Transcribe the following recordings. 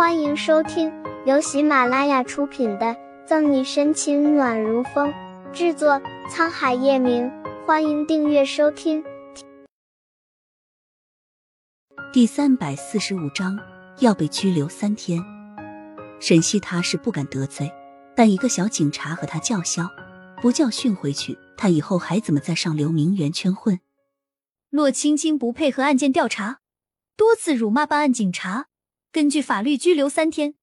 欢迎收听由喜马拉雅出品的《赠你深情暖如风》，制作沧海夜明。欢迎订阅收听。第三百四十五章要被拘留三天。沈西他是不敢得罪，但一个小警察和他叫嚣，不教训回去，他以后还怎么在上流名媛圈混？洛青青不配合案件调查，多次辱骂办案警察，根据法律拘留三天。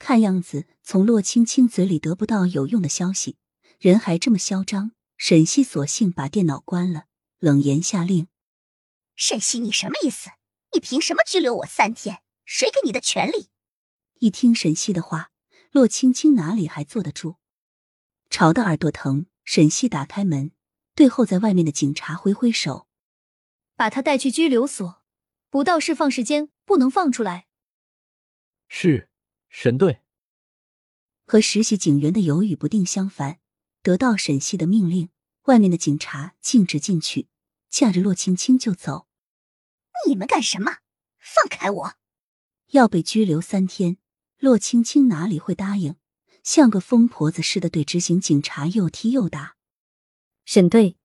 看样子从洛青青嘴里得不到有用的消息，人还这么嚣张。沈西索性把电脑关了，冷言下令：“沈西，你什么意思？你凭什么拘留我三天？谁给你的权利？”一听沈西的话，洛青青哪里还坐得住，吵得耳朵疼。沈西打开门，对候在外面的警察挥挥手：“把他带去拘留所，不到释放时间不能放出来。”是，沈队。和实习警员的犹豫不定相反。得到沈西的命令，外面的警察径直进去，架着洛青青就走。你们干什么？放开我！要被拘留三天，洛青青哪里会答应？像个疯婆子似的对执行警察又踢又打。沈队，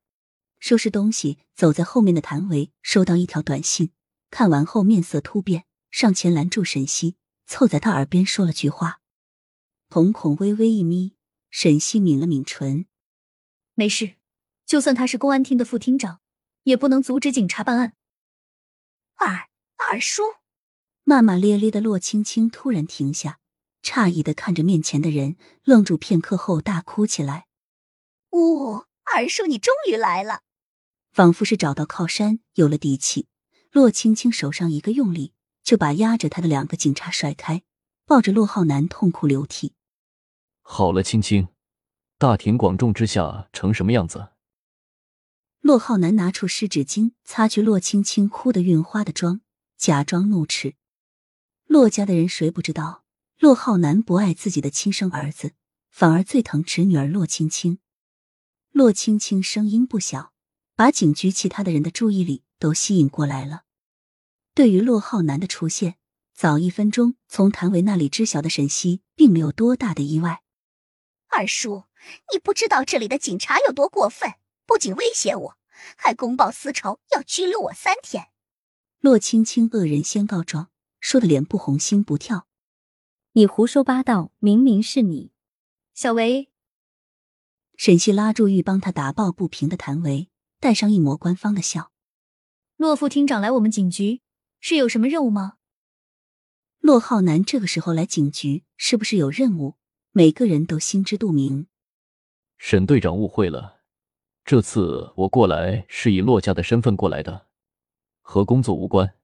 收拾东西，走在后面的谭维收到一条短信，看完后面色突变，上前拦住沈西，凑在他耳边说了句话。瞳孔微微一眯。沈西抿了抿唇，没事。就算他是公安厅的副厅长，也不能阻止警察办案。二二叔，骂骂咧咧的洛青青突然停下，诧异的看着面前的人，愣住片刻后大哭起来。呜，二叔，你终于来了！仿佛是找到靠山，有了底气。洛青青手上一个用力，就把压着她的两个警察甩开，抱着洛浩南痛哭流涕。好了，青青，大庭广众之下成什么样子？洛浩南拿出湿纸巾擦去洛青青哭得晕花的妆，假装怒斥：“洛家的人谁不知道，洛浩南不爱自己的亲生儿子，反而最疼侄女儿洛青青。”洛青青声音不小，把警局其他的人的注意力都吸引过来了。对于洛浩南的出现，早一分钟从谭维那里知晓的沈西，并没有多大的意外。二叔，你不知道这里的警察有多过分，不仅威胁我，还公报私仇，要拘留我三天。洛青青恶人先告状，说的脸不红心不跳。你胡说八道，明明是你，小维。沈西拉住欲帮他打抱不平的谭维，带上一抹官方的笑。洛副厅长来我们警局是有什么任务吗？洛浩南这个时候来警局，是不是有任务？每个人都心知肚明，沈队长误会了。这次我过来是以洛家的身份过来的，和工作无关。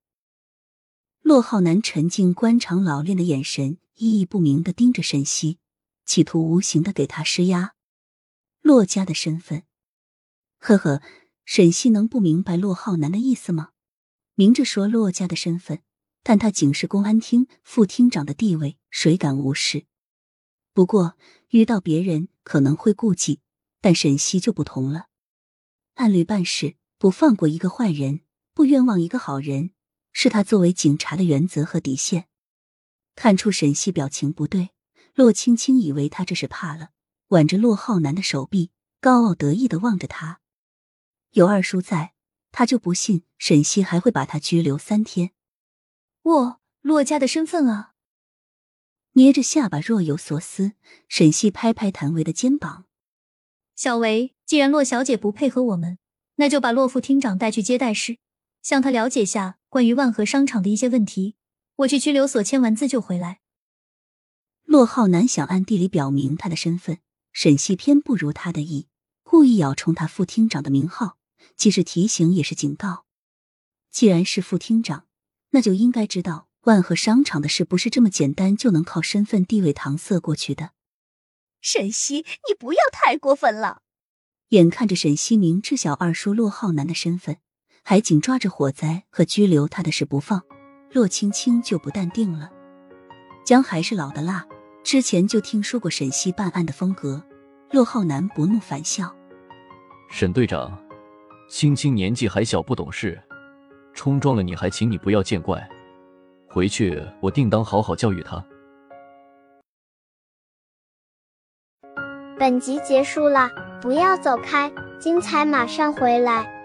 洛浩南沉静、官场老练的眼神，意义不明的盯着沈西，企图无形的给他施压。洛家的身份，呵呵，沈西能不明白骆浩南的意思吗？明着说骆家的身份，但他仅是公安厅副厅长的地位，谁敢无视？不过遇到别人可能会顾忌，但沈西就不同了。按律办事，不放过一个坏人，不冤枉一个好人，是他作为警察的原则和底线。看出沈西表情不对，洛青青以为他这是怕了，挽着洛浩南的手臂，高傲得意的望着他。有二叔在，他就不信沈西还会把他拘留三天。我洛家的身份啊！捏着下巴，若有所思。沈西拍拍谭维的肩膀：“小维，既然洛小姐不配合我们，那就把洛副厅长带去接待室，向他了解下关于万和商场的一些问题。我去拘留所签完字就回来。”洛浩南想暗地里表明他的身份，沈西偏不如他的意，故意咬冲他副厅长的名号，既是提醒也是警告。既然是副厅长，那就应该知道。万和商场的事不是这么简单就能靠身份地位搪塞过去的。沈西，你不要太过分了。眼看着沈西明知晓二叔骆浩南的身份，还紧抓着火灾和拘留他的事不放，骆青青就不淡定了。姜还是老的辣，之前就听说过沈西办案的风格。骆浩南不怒反笑：“沈队长，青青年纪还小，不懂事，冲撞了你还请你不要见怪。”回去我定当好好教育他。本集结束了，不要走开，精彩马上回来。